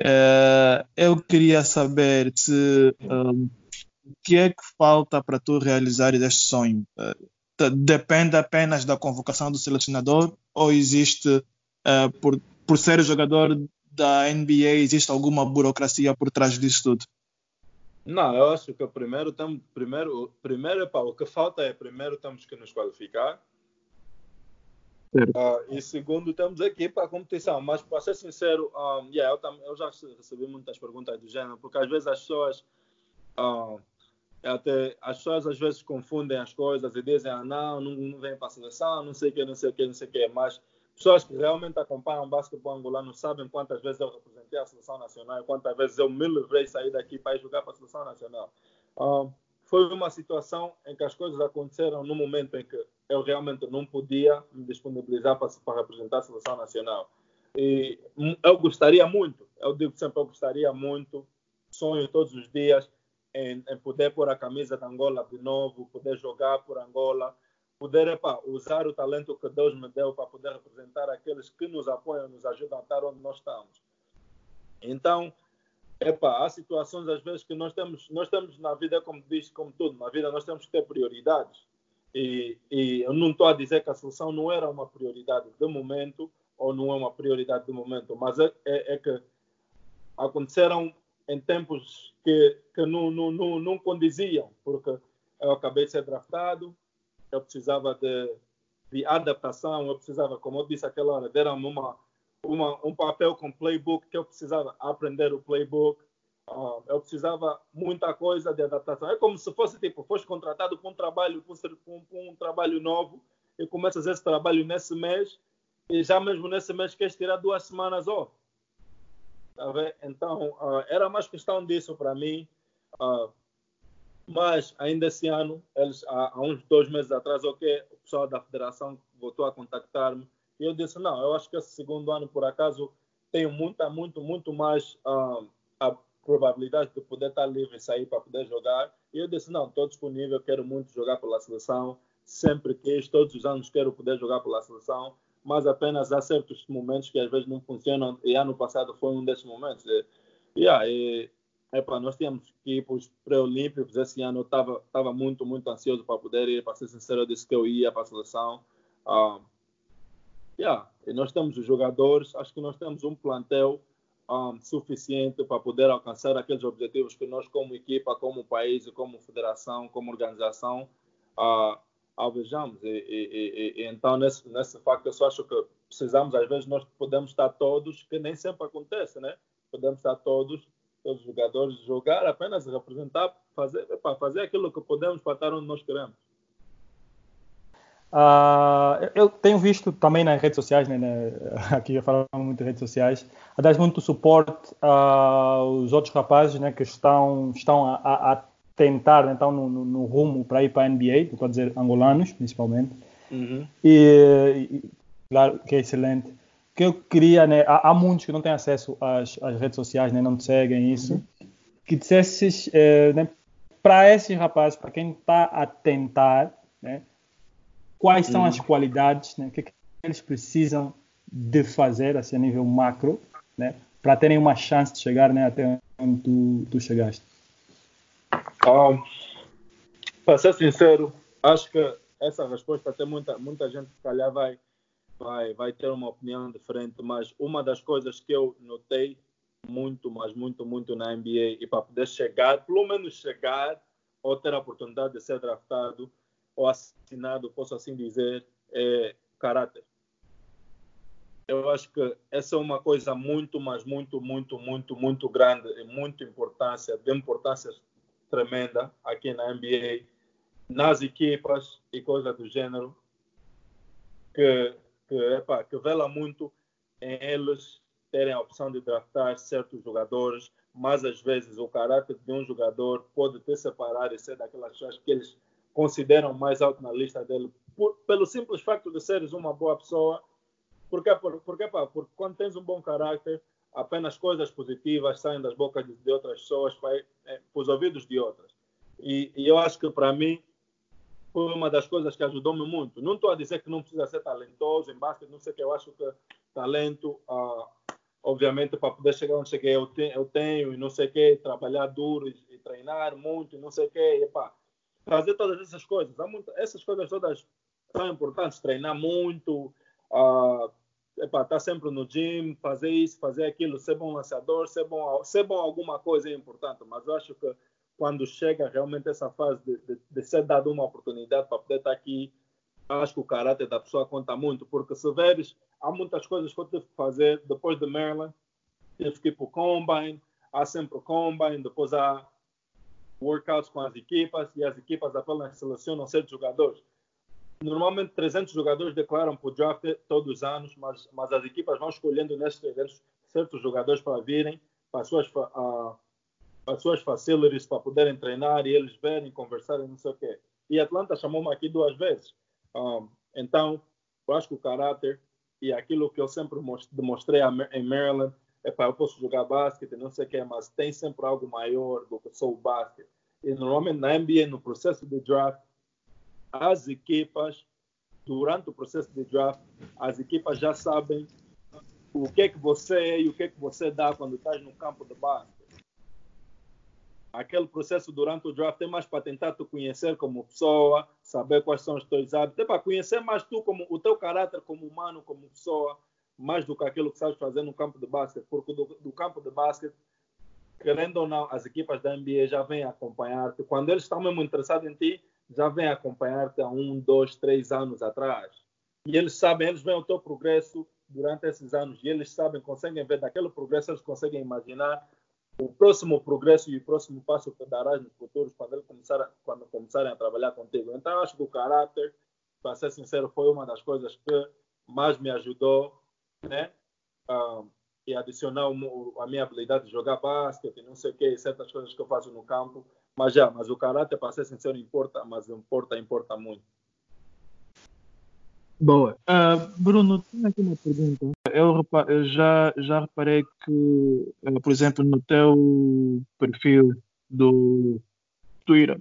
Uh, eu queria saber se o que é que falta para tu realizar este sonho? Depende apenas da convocação do selecionador ou existe, por, por ser jogador da NBA, existe alguma burocracia por trás disso tudo? Não, eu acho que primeiro, tem, primeiro, primeiro pá, o que falta é primeiro temos que nos qualificar uh, e segundo temos aqui para a competição. Mas para ser sincero, um, yeah, eu, tam, eu, já recebi muitas perguntas do gênero, porque às vezes as pessoas uh, até as pessoas às vezes confundem as coisas e dizem, ah, não, não, não vem para a seleção, não sei o que, não sei o que, não sei o que, mas pessoas que realmente acompanham o basquetebol angolano sabem quantas vezes eu representei a seleção nacional, quantas vezes eu me livrei sair daqui para jogar para a seleção nacional. Um, foi uma situação em que as coisas aconteceram no momento em que eu realmente não podia me disponibilizar para, para representar a seleção nacional. E eu gostaria muito, eu digo sempre, eu gostaria muito, sonho todos os dias em, em, poder pôr a camisa da Angola de novo, poder jogar por Angola, poder usar o talento que Deus me deu para poder representar aqueles que nos apoiam, nos ajudam a estar onde nós estamos. Então, epa, há situações às vezes que nós temos, nós temos na vida, como diz, como tudo, na vida nós temos que ter prioridades. E, e eu não estou a dizer que a solução não era uma prioridade de momento, ou não é uma prioridade do momento, mas é, é, é que aconteceram em tempos que, que não, não, não, não condiziam, porque eu acabei de ser draftado, eu precisava de, de adaptação, eu precisava, como eu disse aquela hora, deram-me uma, uma, um papel com playbook que eu precisava aprender o playbook, uh, eu precisava muita coisa de adaptação. É como se fosse tipo, foste contratado para um trabalho, para um, um trabalho novo, e começas esse trabalho nesse mês, e já mesmo nesse mês queres tirar duas semanas off. Tá então, uh, era mais questão disso para mim. Uh, mas ainda esse ano, eles, há, há, uns dois meses atrás, ok, o pessoal da federação voltou a contactar-me. E eu disse não, eu acho que esse segundo ano por acaso tenho muita, muito, muito mais uh, a probabilidade de poder estar livre e sair para poder jogar. E eu disse não, estou disponível, quero muito jogar pela seleção, sempre quis, todos os anos quero poder jogar pela seleção. Mas apenas há certos momentos que às vezes não funcionam, e ano passado foi um desses momentos. E, yeah, e, epa, nós tínhamos que ir para os pré-olímpicos, esse ano eu estava muito, muito ansioso para poder ir, para ser sincero, eu disse que eu ia para a seleção. Uh, yeah, e nós temos os jogadores, acho que nós temos um plantel um, suficiente para poder alcançar aqueles objetivos que nós, como equipa, como país, como federação, como organização, uh, alvejamos. E, e, e, e, então, nesse, nesse facto, eu só acho que precisamos, às vezes, nós podemos estar todos, que nem sempre acontece, né? Podemos estar todos, todos os jogadores, jogar, apenas representar, fazer, para fazer aquilo que podemos para estar onde nós queremos. Uh, eu tenho visto também nas redes sociais, né, né, aqui falamos muito de redes sociais, dar muito suporte aos outros rapazes né, que estão, estão a, a, tentar então no, no, no rumo para ir para a NBA, estou a dizer angolanos principalmente, uhum. e, e, claro que é excelente. Que eu queria, né, há, há, muitos que não têm acesso às, às redes sociais, né, não seguem isso, uhum. que dissesses eh, né, para esses rapazes, para quem está a tentar, né, quais são uhum. as qualidades, né, que, que eles precisam de fazer assim, a nível macro, né, para terem uma chance de chegar né, até onde tu, tu chegaste. Um, para ser sincero, acho que essa resposta até muita, muita gente se calhar vai, vai, vai ter uma opinião diferente, mas uma das coisas que eu notei muito, mas muito, muito na NBA e para poder chegar, pelo menos chegar ou ter a oportunidade de ser draftado ou assinado, posso assim dizer, é caráter. Eu acho que essa é uma coisa muito, mas muito, muito, muito, muito grande e muito importância, de importância tremenda aqui na NBA, nas equipas e coisa do gênero, que, que, epa, que vela muito em eles terem a opção de draftar certos jogadores, mas às vezes o caráter de um jogador pode te separar e ser daquelas pessoas que eles consideram mais alto na lista dele, por, pelo simples facto de seres uma boa pessoa. Porque, porque, porque, porque quando tens um bom caráter, apenas coisas positivas saem das bocas de, de outras pessoas para, é, para, os ouvidos de outras. E, e eu acho que para mim foi uma das coisas que ajudou-me muito. Não estou a dizer que não precisa ser talentoso em basquete, não sei o que, eu acho que talento, ah, obviamente, para poder chegar onde cheguei, eu, te, eu tenho e não sei o que, trabalhar duro e, e, treinar muito e não sei o que, e, pá, fazer todas essas coisas. Muito, essas coisas todas são importantes, treinar muito, ah, estar tá sempre no gym, fazer isso, fazer aquilo, ser bom lançador, ser bom, ser bom alguma coisa é importante, mas eu acho que quando chega realmente essa fase de, de, de ser dado uma oportunidade para poder estar aqui, acho que o caráter da pessoa conta muito, porque se veres, há muitas coisas que eu tive que fazer depois de Maryland, tive que ir para o Combine, há sempre o Combine, depois há workouts com as equipas, e as equipas apenas selecionam certos jogadores. Normalmente 300 jogadores declaram para o draft todos os anos, mas, mas as equipas vão escolhendo nesses 300 certos jogadores para virem para as suas, uh, as suas facilities, para poderem treinar e eles verem, conversarem, não sei o quê. E Atlanta chamou-me aqui duas vezes. Um, então, eu acho que o caráter e aquilo que eu sempre demonstrei em Maryland é para eu posso jogar basquete, não sei o quê, mas tem sempre algo maior do que só o basquete. E normalmente na NBA, no processo de draft, as equipas, durante o processo de draft, as equipas já sabem o que é que você é e o que é que você dá quando estás no campo de base. Aquele processo durante o draft é mais para tentar te conhecer como pessoa, saber quais são os teus hábitos, é para conhecer mais tu como o teu caráter como humano, como pessoa, mais do que aquilo que sabes fazer no campo de basquete, porque do, do campo de basquete, querendo ou não, as equipas da NBA já vêm acompanhar-te. Quando eles estão mesmo interessados em ti, já vêm acompanhar-te há um, dois, três anos atrás. E eles sabem, eles veem o teu progresso durante esses anos e eles sabem, conseguem ver daquele progresso, eles conseguem imaginar o próximo progresso e o próximo passo que darás nos futuros quando, ele começar, quando começarem a trabalhar contigo. Então, acho que o caráter, para ser sincero, foi uma das coisas que mais me ajudou, né? E adicionar a minha habilidade de jogar basquete, não sei o que, certas coisas que eu faço no campo. Mas já, mas o caráter, para ser sincero, importa, mas importa, importa muito. Boa. Uh, Bruno, tenho aqui uma pergunta. Eu, eu já, já reparei que, uh, por exemplo, no teu perfil do Twitter,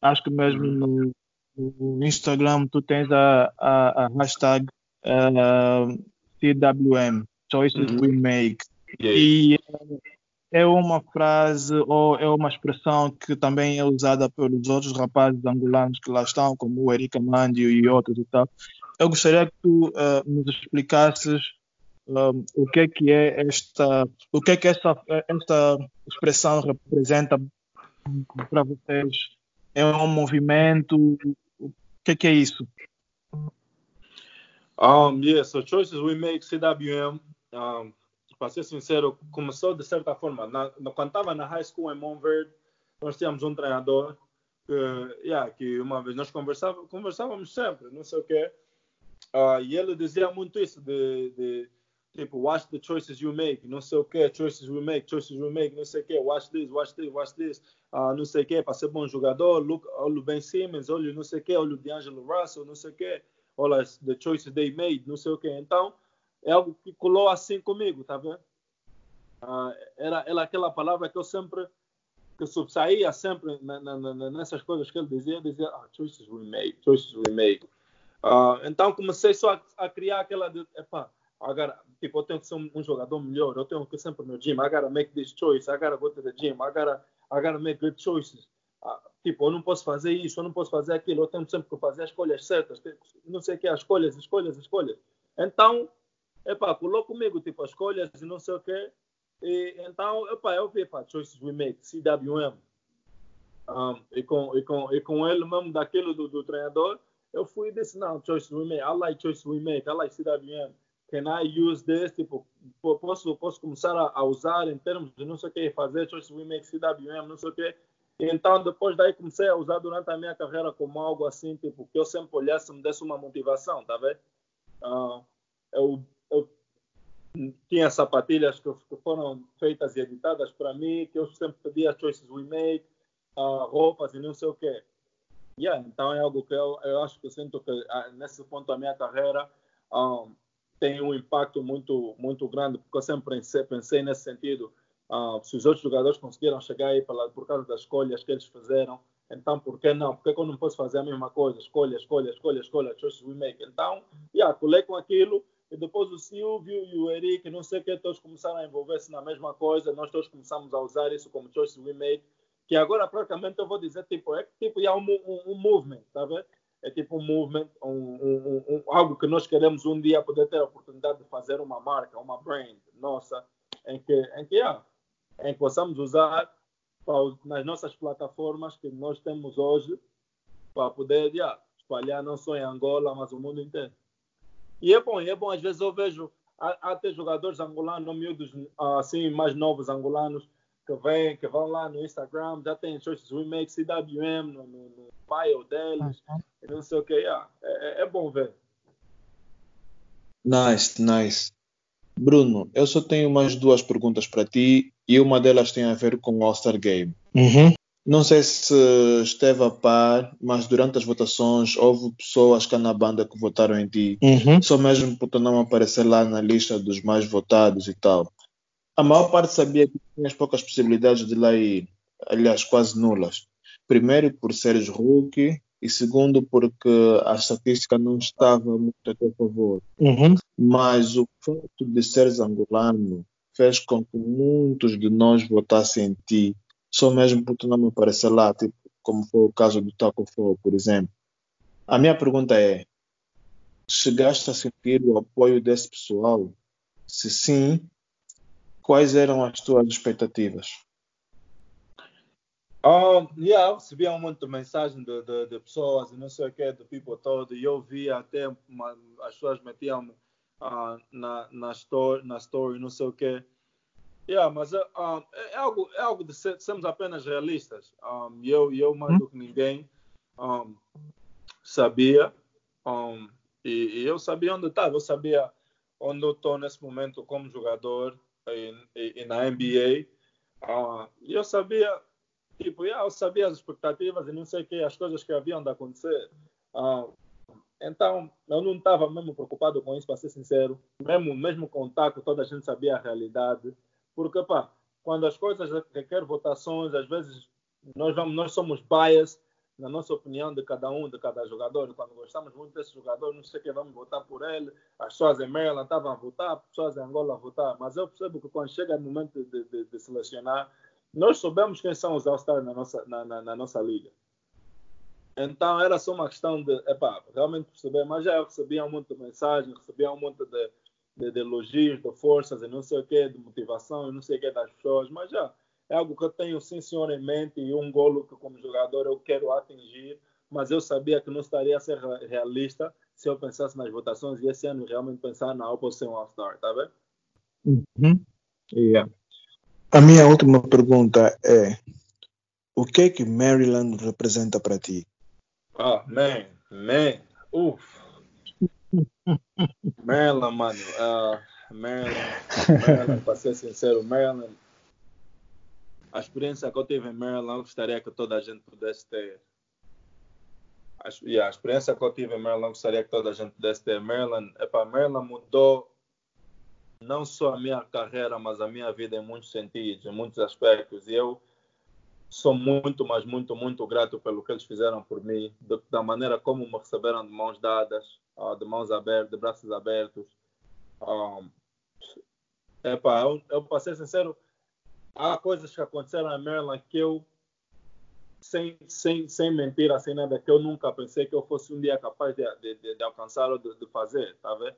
acho que mesmo no, no Instagram, tu tens a, a, a hashtag uh, CWM, Choices uhum. We Make. Yeah. E é uma frase ou é uma expressão que também é usada pelos outros rapazes angolanos que lá estão, como o Erika Mandio e outros e tal. Eu gostaria que tu uh, nos explicasses um, o que é que é esta, o que é que esta, esta expressão representa para vocês? É um movimento? O que é que é isso? Um, choices we make CWM um, para ser sincero, começou de certa forma. Na, quando estava na high school em Montverde, nós tínhamos um treinador que, yeah, que uma vez nós conversávamos, conversávamos sempre, não sei o quê, uh, e ele dizia muito isso de, de tipo, watch the choices you make, não sei o quê, choices we make, choices we make, não sei o quê, watch this, watch this, watch this, uh, não sei o quê, para ser bom jogador, look, olha o Ben Simmons, olha não sei o quê, olha o D'Angelo Russell, não sei o quê, olha the choices they made, não sei o quê. Então, é algo que colou assim comigo, tá vendo? Ah, era, era aquela palavra que eu sempre que subsaía sempre na, na, na, nessas coisas que ele dizia, dizia, ah, choices we make, choices we make. Ah, então comecei só a, a, criar aquela de, epá, agora, tipo, eu tenho que ser um, um, jogador melhor, eu tenho que sempre no gym, I gotta make this choice, I gotta go to the gym, I gotta, I gotta make good choices. Ah, tipo, eu não posso fazer isso, eu não posso fazer aquilo, eu tenho sempre que fazer as escolhas certas, não sei o que, as escolhas, escolhas, escolhas. Então, epá, colou comigo, tipo, as escolhas e não sei o quê. E, então, epá, eu vi, epá, Choices We Make, CWM. Um, e, com, e, com, e com ele mesmo, daquilo do, do treinador, eu fui e disse, não, Choices We Make, I like Choices We Make, I like CWM. Can I use this? Tipo, posso, posso começar a, a usar em termos de não sei o que, fazer Choices We Make, CWM, não sei o que. Então, depois daí comecei a usar durante a minha carreira como algo assim, tipo, que eu sempre olhasse, me desse uma motivação, tá vendo? Uh, eu eu tinha sapatilhas que, foram feitas e editadas para mim, que eu sempre pedia choices we make, uh, roupas e não sei o quê. Yeah, então é algo que eu, eu acho que eu sinto que uh, nesse ponto da minha carreira um, tem um impacto muito muito grande, porque eu sempre pensei, pensei nesse sentido. Uh, se os outros jogadores conseguiram chegar aí pela, por causa das escolhas que eles fizeram, então por que não? Por que eu não posso fazer a mesma coisa? Escolha, escolha, escolha, escolha, choices we make. Então, yeah, colei com aquilo e depois o Silvio e o Eric, não sei o que, todos começaram a envolver-se na mesma coisa, nós todos começamos a usar isso como choice we make, que agora praticamente eu vou dizer, tipo, é tipo, é um, um, um movement, tá vendo? É tipo um movement, um, um, um, algo que nós queremos um dia poder ter a oportunidade de fazer uma marca, uma brand nossa, em que, em que, yeah, em que possamos usar para, nas nossas plataformas que nós temos hoje para poder yeah, espalhar não só em Angola, mas o mundo inteiro. E é bom, é bom. Às vezes eu vejo até jogadores angolanos, miúdos assim, mais novos angolanos, que vêm, que vão lá no Instagram, já tem choices we make CWM no, no, no bio deles, não sei o que. Yeah, é, é, é bom ver. Nice, nice. Bruno, eu só tenho mais duas perguntas para ti e uma delas tem a ver com o All-Star Game. Uhum. Não sei se esteve a par, mas durante as votações houve pessoas cá na banda que votaram em ti, uhum. só mesmo por tu não aparecer lá na lista dos mais votados e tal. A maior parte sabia que tinhas poucas possibilidades de lá ir, aliás, quase nulas. Primeiro, por seres rookie, e segundo, porque a estatística não estava muito a teu favor. Uhum. Mas o fato de seres angolano fez com que muitos de nós votassem em ti só mesmo porque não me aparecer lá, tipo, como foi o caso do Taco Fall, por exemplo. A minha pergunta é: chegaste a sentir o apoio desse pessoal? Se sim, quais eram as tuas expectativas? Um, yeah, eu recebia um monte de mensagens de, de, de, pessoas e não sei o que, do people todo, e eu via até uma, as pessoas metiam uh, na, na, story, na story, não sei o que. Yeah, mas uh, é, algo, é algo de ser, sermos apenas realistas. Um, eu, eu, mais do que ninguém, um, sabia, um, e, e, eu sabia onde estava, eu sabia onde eu estou nesse momento como jogador e, na NBA. Uh, e eu sabia tipo, eu sabia as expectativas e não sei o que, as coisas que haviam de acontecer. Ah, então, eu não estava mesmo preocupado com isso, para ser sincero. Mesmo, mesmo com o taco, toda a gente sabia a realidade. Porque, pá, quando as coisas requerem votações, às vezes nós, vamos, nós somos bias na nossa opinião de cada um, de cada jogador. Quando gostamos muito desse jogador, não sei que, vamos votar por ele. As pessoas em Maryland estavam a votar, as pessoas em Angola a votar. Mas eu percebo que quando chega o momento de, de, de selecionar, nós soubemos quem são os All-Stars na nossa, na, na, na, nossa liga. Então era só uma questão de, epá, realmente perceber, mas já eu recebia um monte de mensagens, recebia um monte de, de, de elogios, de forças e não sei o que, de motivação e não sei o que das pessoas, mas já é algo que eu tenho sim senhor em mente e um golo que como jogador eu quero atingir, mas eu sabia que não estaria a ser realista se eu pensasse nas votações e esse ano realmente pensar na oposição All-Star, tá vendo? Uhum. Yeah. A minha última pergunta é: o que é que Maryland representa para ti? Ah, man, man, uff. Maryland, mano, uh, Maryland, Maryland, para ser sincero, Maryland, a experiência que eu tive em Maryland, gostaria que toda a gente pudesse ter. A, yeah, a experiência que eu tive em Maryland, gostaria que toda a gente pudesse ter. Maryland, epa, Maryland mudou não só a minha carreira, mas a minha vida em muitos sentidos, em muitos aspectos. E eu sou muito, mas muito, muito grato pelo que eles fizeram por mim, de, da maneira como me receberam de mãos dadas, de mãos abertas, de braços abertos. Um, epa, eu, eu, para ser sincero, há coisas que aconteceram em Maryland que eu, sem, sem, sem mentira, sem nada, que eu nunca pensei que eu fosse um dia capaz de, de, de, alcançar ou de, de fazer, tá vendo?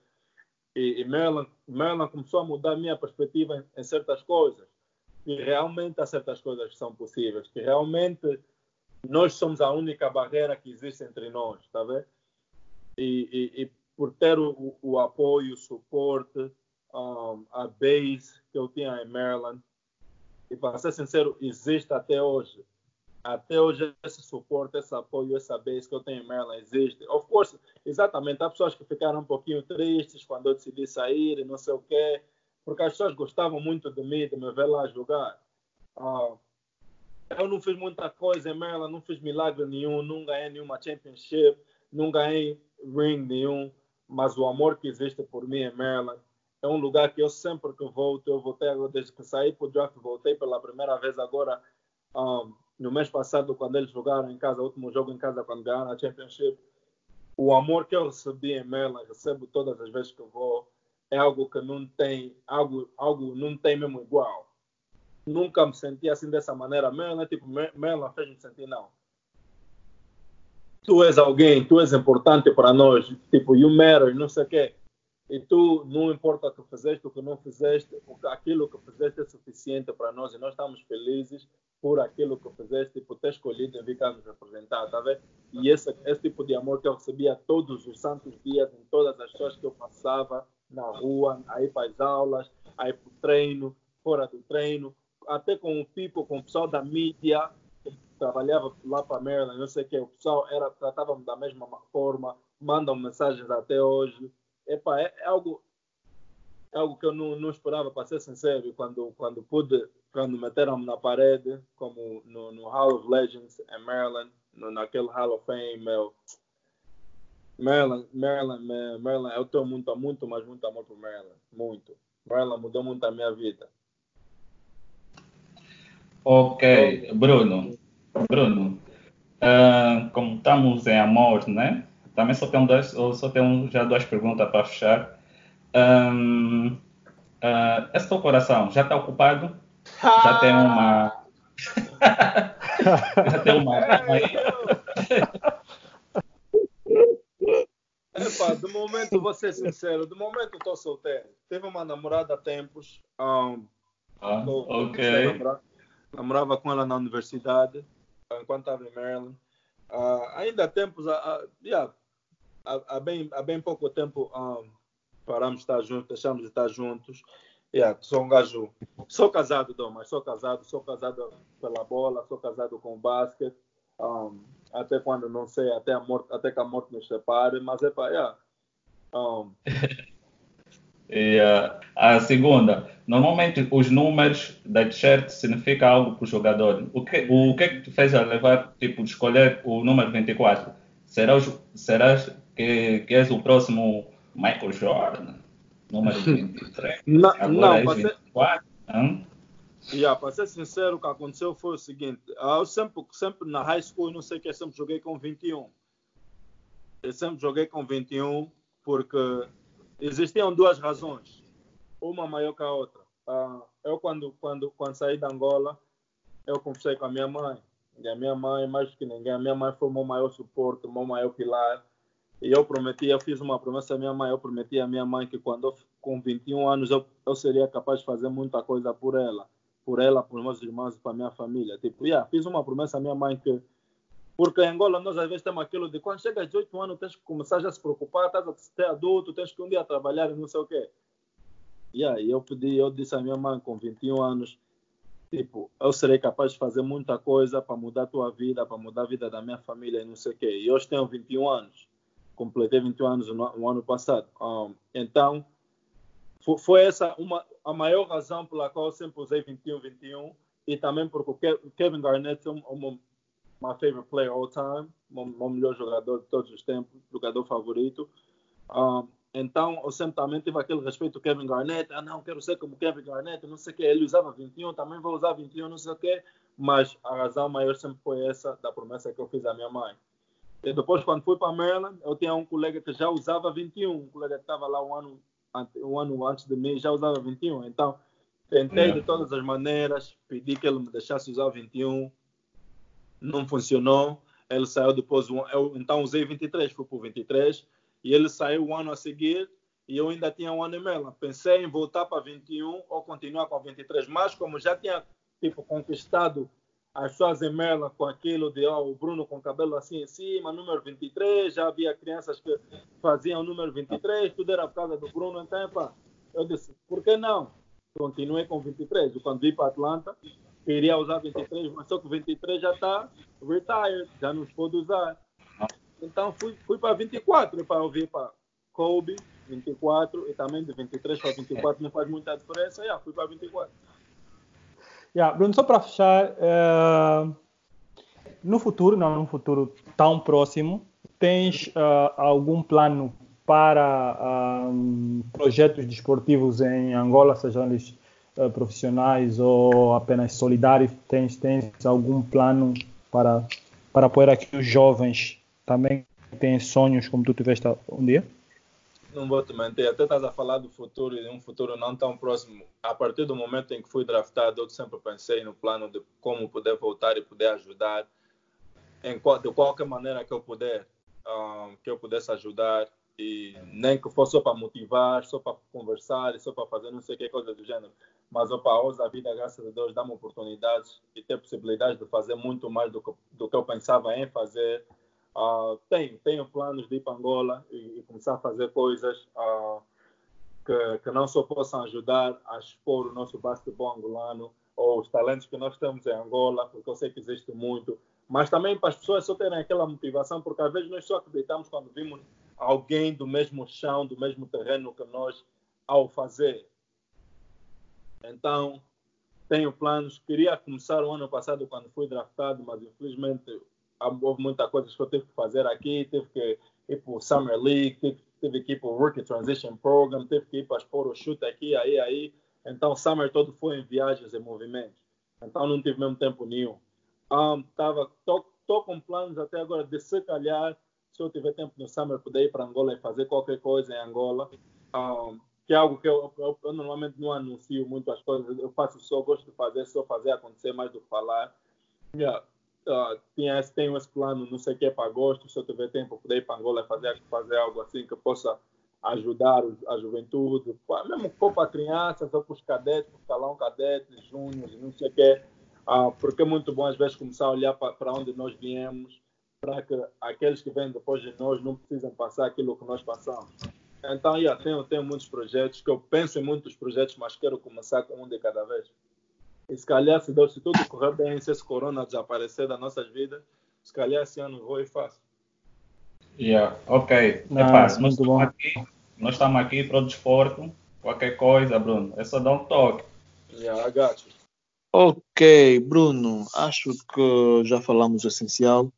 e, e Maryland, Maryland começou a mudar minha perspectiva em, em, certas coisas. E realmente há certas coisas que são possíveis, que realmente nós somos a única barreira que existe entre nós, tá vendo? E, e, e, por ter o, o apoio, o suporte, um, a base que eu tinha em Maryland, e para ser sincero, existe até hoje até hoje esse suporte, esse apoio, essa base que eu tenho em Maryland existe. Of course, exatamente, há pessoas que ficaram um pouquinho tristes quando eu decidi sair e não sei o quê, porque as pessoas gostavam muito de mim, de me ver lá jogar. Uh, eu não fiz muita coisa em Maryland, não fiz milagre nenhum, não ganhei nenhuma championship, não ganhei ring nenhum, mas o amor que existe por mim em Maryland é um lugar que eu sempre que volto, eu voltei desde que saí para o draft, voltei pela primeira vez agora um, no mês passado, quando eles jogaram em casa, o último jogo em casa, quando ganharam a Championship, o amor que eu recebi em Maryland, recebo todas as vezes que vou, é algo que não tem, algo, algo não tem mesmo igual. Nunca me senti assim dessa maneira. Maryland, tipo, Maryland fez me sentir, não. Tu és alguém, tu és importante para nós, tipo, you matter, não sei o quê. E tu, não importa o que fizeste, o que não fizeste, aquilo que fizeste é suficiente para nós e nós estamos felizes por aquilo que fizeste, por ter escolhido vir cá nos representar, tá vendo? E esse, esse tipo de amor que eu recebia todos os santos dias, em todas as coisas que eu passava, na rua, aí para as aulas, aí para o treino, fora do treino, até com o people, com o pessoal da mídia, que trabalhava lá para Maryland, não sei o que, o pessoal era, tratava da mesma forma, mandam mensagens até hoje. Epa, é, é algo é algo que eu não, não esperava, para ser sincero, quando, quando pude quando meteram-me na parede, como no, no, Hall of Legends em Maryland, no, naquele Hall of Fame, meu. Maryland, Maryland, Maryland, eu tenho muito, muito, mas muito amor por Maryland. Muito. Maryland mudou muito a minha vida. Ok, Bruno. Bruno, uh, como estamos em amor, né? Também só tenho, dois, só tenho já duas perguntas para fechar. Um, uh, ah, esse teu coração já está ocupado? Já tem uma. Já tem uma. Epa, de momento, vou ser sincero, de momento estou solteiro. Teve uma namorada há tempos. Um, Ah, tô- ok. namora- namorava com ela na universidade, enquanto estava em Maryland. Ah, ainda há tempos, ah, ah, yeah, há, bem, há bem pouco tempo um, paramos de estar juntos, deixamos de estar juntos. Yeah, sou um gajo, sou casado, mas sou casado, sou casado pela bola, sou casado com o basquete. Um, até quando não sei, até, a morte, até que a morte nos separe, mas é para, yeah. Um, E ah, a segunda, normalmente os números da t-shirt significam algo para o jogador. O que, o que é que te fez a levar, tipo, escolher o número 24? Serás, serás que, que és o próximo Michael Jordan? Número 23? não, Agora não, és para ser, 24? hã? Yeah, para ser sincero, o que aconteceu foi o seguinte: ah, eu sempre, sempre na high school, não sei o que, eu sempre joguei com 21. Eu sempre joguei com 21 porque existiam duas razões, uma maior que a outra. Ah, eu, quando, quando, quando saí da Angola, eu conversei com a minha mãe. E a minha mãe, mais do que ninguém, a minha mãe foi o meu maior suporte, o meu maior pilar. E eu prometi, eu fiz uma promessa à minha mãe, eu prometi à minha mãe que quando eu, com 21 anos eu, eu seria capaz de fazer muita coisa por ela por ela, por meus irmãos e para minha família. Tipo, yeah, fiz uma promessa à minha mãe que. Porque em Angola nós às vezes temos aquilo de quando chega a 18 anos tens que começar já a se preocupar, estás a ser adulto, tens que um dia trabalhar e não sei o quê. Yeah, e eu pedi, eu disse à minha mãe com 21 anos, tipo, eu serei capaz de fazer muita coisa para mudar a tua vida, para mudar a vida da minha família e não sei o quê. E hoje tenho 21 anos, completei 21 anos no, no ano passado. Um, então, fo- foi essa uma a maior razão pela qual eu sempre usei 21 21 e também porque o Ke- o Kevin Garnett é um, um, my favorite player all time, o meu melhor jogador de todos os tempos, jogador favorito. Um, então eu sempre também tive aquele respeito ao Kevin Garnett, ah não, quero ser como Kevin Garnett, não sei o que, ele usava 21, também vou usar 21, não sei o que, mas a razão maior sempre foi essa da promessa que eu fiz à minha mãe. E depois, quando fui para Maryland, eu tinha um colega que já usava 21, um colega que estava lá um ano, um ano antes de mim, já usava 21. Então, tentei de todas as maneiras, pedi que ele me deixasse usar o 21, não funcionou. Ele saiu depois, um- eu então usei 23, fui para o 23, e ele saiu o ano a seguir, e eu ainda tinha um ano e meio. Pensei em voltar para 21 ou continuar com 23, mas como já tinha tipo conquistado em Merla com aquilo de ó, o Bruno com cabelo assim em cima, número 23, já havia crianças que faziam o número 23, tudo era por causa do Bruno, então epá, eu disse, por que não? Continuei com 23, e quando vim para Atlanta, queria usar 23, mas só que o 23 já está retired, já não se pode usar. Então fui, fui para 24, para ouvir para Kobe, 24, e também de 23 para 24 não faz muita diferença, já fui para 24. Yeah, Bruno, só para fechar, eh, no futuro, não num futuro tão próximo, tens eh, algum plano para ah, projetos desportivos em Angola, sejam eles eh, profissionais ou apenas solidários? Tens, tens algum plano para, para apoiar aqui os jovens também que têm sonhos como tu tiveste um dia? Não vou te mentir, até estás a falar do futuro e um futuro não tão próximo. A partir do momento em que fui draftado, eu sempre pensei no plano de como poder voltar e poder ajudar em de qualquer maneira que eu puder, ah, que eu pudesse ajudar e nem que fosse só para motivar, só para conversar, só para fazer não sei que coisa do gênero. Mas opa, hoje a vida, graças a Deus, dá-me oportunidades e ter possibilidades de fazer muito mais do que, do que eu pensava em fazer. Ah, tenho, tenho planos de ir para Angola e, e começar a fazer coisas ah, que, que não só possam ajudar a expor o nosso basquetebol angolano ou os talentos que nós temos em Angola, porque eu sei que existe muito, mas também para as pessoas só terem aquela motivação, porque às vezes nós só acreditamos quando vimos alguém do mesmo chão, do mesmo terreno que nós ao fazer. Então, tenho planos. Queria começar o ano passado quando fui draftado, mas infelizmente houve muita coisa que eu tive que fazer aqui. Tive que ir para o Summer League, tive, que ir para o Rookie Transition Program, tive que ir para as Shoot aqui, aí, aí. Então, o Summer todo foi em viagens e movimentos. Então, não tive mesmo tempo nenhum. Um, tava, tô, tô com planos até agora de se calhar, se eu tiver tempo no Summer, poder ir para Angola e fazer qualquer coisa em Angola. Um, que é algo que eu, eu, eu, normalmente não anuncio muito as coisas, eu faço só, gosto de fazer, só fazer acontecer mais do que falar. Yeah. Uh, tinha tenho esse plano, não sei o que, para agosto, se eu tiver tempo, poder ir para Angola fazer, fazer algo assim que possa ajudar a juventude, mesmo para crianças, ou para os cadetes, para o salão cadetes, júniores, não sei o que, uh, porque é muito bom às vezes começar a olhar para onde nós viemos, para que aqueles que vêm depois de nós não precisem passar aquilo que nós passamos. Então, yeah, tenho, tenho muitos projetos, que eu penso em muitos projetos, mas quero começar com um de cada vez. E se calhar, se, se tudo correr bem, se esse corona desaparecer das nossas vidas, se calhar esse ano vou e faço. Yeah, ok. Não, é fácil. Nós, estamos aqui, nós estamos aqui para o desporto. Qualquer coisa, Bruno, é só dar um toque. Yeah, I got you. Ok, Bruno, acho que já falamos o essencial.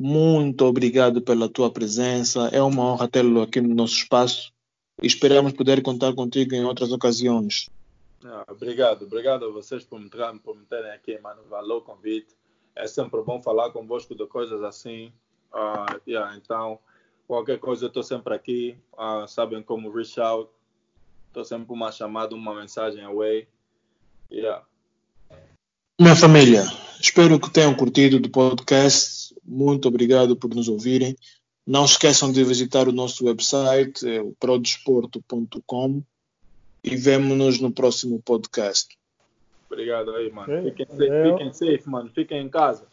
Muito obrigado pela tua presença. É uma honra tê-lo aqui no nosso espaço e esperamos poder contar contigo em outras ocasiões. Ah, obrigado, obrigado a vocês por me, por me terem aqui, mano. Valeu o convite. É sempre bom falar convosco de coisas assim. Uh, yeah, então, qualquer coisa, eu estou sempre aqui. Uh, sabem como reach out. Estou sempre uma chamada, uma mensagem away. Yeah. Minha família, espero que tenham curtido do podcast. Muito obrigado por nos ouvirem. Não esqueçam de visitar o nosso website, é o prodesporto.com e vemo-nos no próximo podcast. Obrigado aí, mano. Fiquem, safe, fiquem safe, mano. Fiquem em casa.